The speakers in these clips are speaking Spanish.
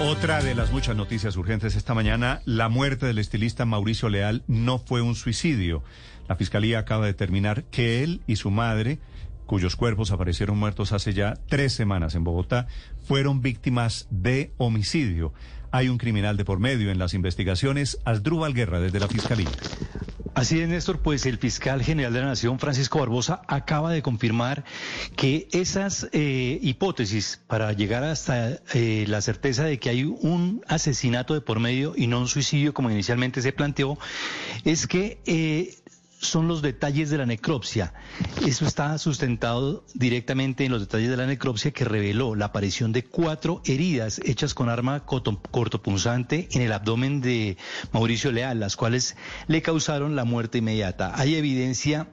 Otra de las muchas noticias urgentes esta mañana, la muerte del estilista Mauricio Leal no fue un suicidio. La fiscalía acaba de determinar que él y su madre, cuyos cuerpos aparecieron muertos hace ya tres semanas en Bogotá, fueron víctimas de homicidio. Hay un criminal de por medio en las investigaciones. Asdrúbal Guerra desde la fiscalía. Así es, Néstor, pues el fiscal general de la Nación, Francisco Barbosa, acaba de confirmar que esas eh, hipótesis para llegar hasta eh, la certeza de que hay un asesinato de por medio y no un suicidio, como inicialmente se planteó, es que eh, son los detalles de la necropsia. Eso está sustentado directamente en los detalles de la necropsia que reveló la aparición de cuatro heridas hechas con arma cortopunzante en el abdomen de Mauricio Leal, las cuales le causaron la muerte inmediata. Hay evidencia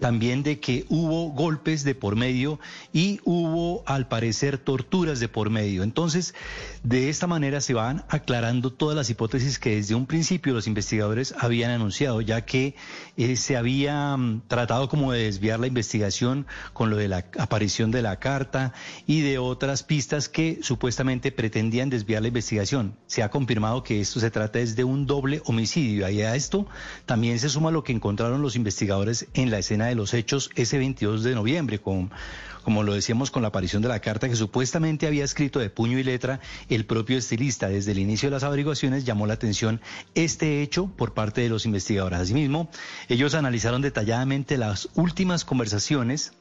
también de que hubo golpes de por medio y hubo, al parecer, torturas de por medio. Entonces, de esta manera se van aclarando todas las hipótesis que desde un principio los investigadores habían anunciado, ya que eh, se había mm, tratado como de desviar la investigación con lo de la aparición de la carta y de otras pistas que supuestamente pretendían desviar la investigación. Se ha confirmado que esto se trata de un doble homicidio. Y a esto también se suma lo que encontraron los investigadores en la escena de los hechos ese 22 de noviembre, como lo decíamos con la aparición de la carta que supuestamente había escrito de puño y letra el propio estilista. Desde el inicio de las averiguaciones llamó la atención este hecho por parte de los investigadores. Asimismo, ellos analizaron detalladamente las últimas conversaciones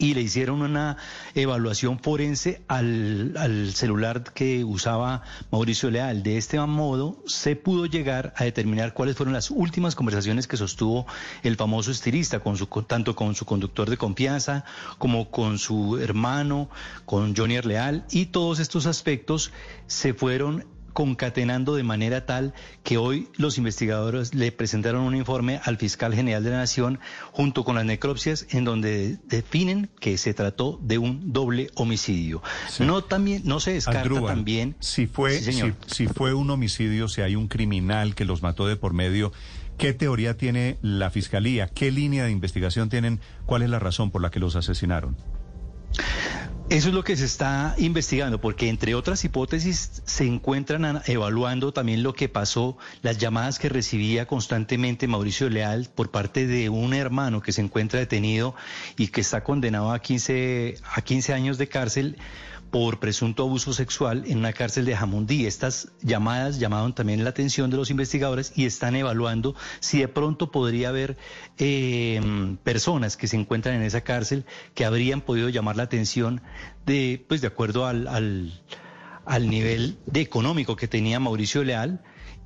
y le hicieron una evaluación forense al, celular que usaba Mauricio Leal. De este modo se pudo llegar a determinar cuáles fueron las últimas conversaciones que sostuvo el famoso estilista, con su, tanto con su conductor de confianza como con su hermano, con Johnny Leal, y todos estos aspectos se fueron concatenando de manera tal que hoy los investigadores le presentaron un informe al fiscal general de la Nación junto con las necropsias en donde definen que se trató de un doble homicidio. No también no se descarta también si fue si, fue un homicidio, si hay un criminal que los mató de por medio, ¿qué teoría tiene la fiscalía? ¿Qué línea de investigación tienen? ¿Cuál es la razón por la que los asesinaron? Eso es lo que se está investigando, porque entre otras hipótesis se encuentran evaluando también lo que pasó, las llamadas que recibía constantemente Mauricio Leal por parte de un hermano que se encuentra detenido y que está condenado a 15, a 15 años de cárcel por presunto abuso sexual en una cárcel de Jamundí. Estas llamadas llamaron también la atención de los investigadores y están evaluando si de pronto podría haber eh, personas que se encuentran en esa cárcel que habrían podido llamar la atención de, pues de acuerdo al, al, al nivel de económico que tenía Mauricio Leal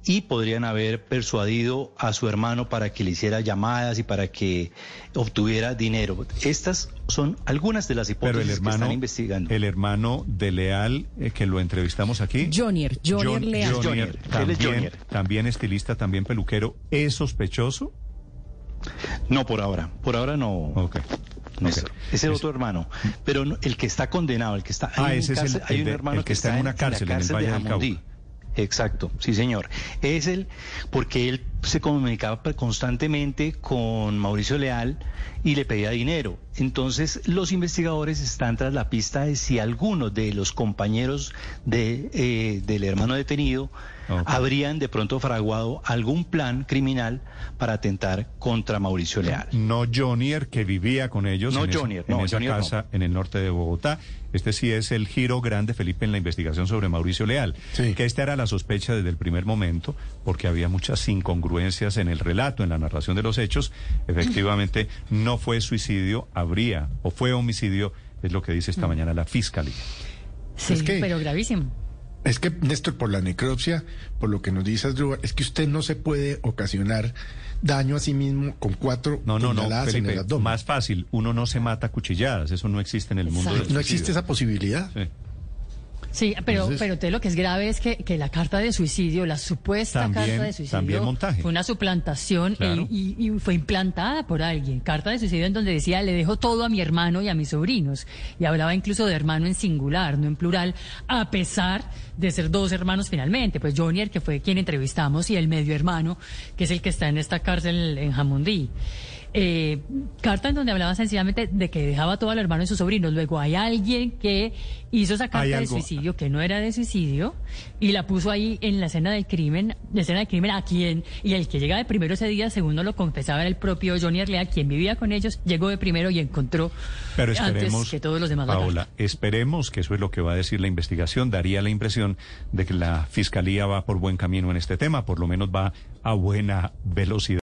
y podrían haber persuadido a su hermano para que le hiciera llamadas y para que obtuviera dinero. Estas son algunas de las hipótesis que están investigando. El hermano de Leal, eh, que lo entrevistamos aquí. Jonier, Jonier Leal. Jonier, también, también estilista, también peluquero. ¿Es sospechoso? No, por ahora. Por ahora no. Okay. Es el otro hermano. Pero el que está condenado, el que está. Ah, ese es el, hay un hermano que, está, en una cárcel, en, el Valle del Cauca. Exacto, sí señor. Es el, porque él se comunicaba constantemente con Mauricio Leal y le pedía dinero. Entonces los investigadores están tras la pista de si alguno de los compañeros de, eh, del hermano detenido habrían de pronto fraguado algún plan criminal para atentar contra Mauricio Leal. No Jonier, que vivía con ellos no en, esa, casa en el norte de Bogotá. Este sí es el giro grande, Felipe, en la investigación sobre Mauricio Leal. Que esta era la sospecha desde el primer momento, porque había muchas incongruencias en el relato, en la narración de los hechos. Efectivamente, no fue suicidio, habría, o fue homicidio, es lo que dice esta mm. mañana la fiscalía. Sí, pero gravísimo. Es que, Néstor, por la necropsia, por lo que nos dice Asdrúbal, es que usted no se puede ocasionar daño a sí mismo con cuatro no, no, no, Felipe, Más fácil, uno no se mata a cuchilladas, eso no existe en el mundo. no existe esa posibilidad. Sí. Sí, pero, pero lo que es grave es que, que la carta de suicidio, la supuesta carta de suicidio, fue una suplantación y, y, fue implantada por alguien. Carta de suicidio en donde decía, le dejo todo a mi hermano y a mis sobrinos. Y hablaba incluso de hermano en singular, no en plural, a pesar de ser dos hermanos finalmente. Pues Jonier, que fue quien entrevistamos, y el medio hermano, que es el que está en esta cárcel en Jamundí. Eh, carta en donde hablaba sencillamente de que dejaba todo al hermano y sus sobrinos. Luego hay alguien que hizo esa carta de suicidio que no era de suicidio y la puso ahí en la escena del crimen, la escena del crimen a quien, y el que llega de primero ese día, según lo confesaba, era el propio Johnny Arlea, quien vivía con ellos, llegó de primero y encontró Pero esperemos, antes que todos los demás. Paola, esperemos que eso es lo que va a decir la investigación. Daría la impresión de que la fiscalía va por buen camino en este tema, por lo menos va a buena velocidad.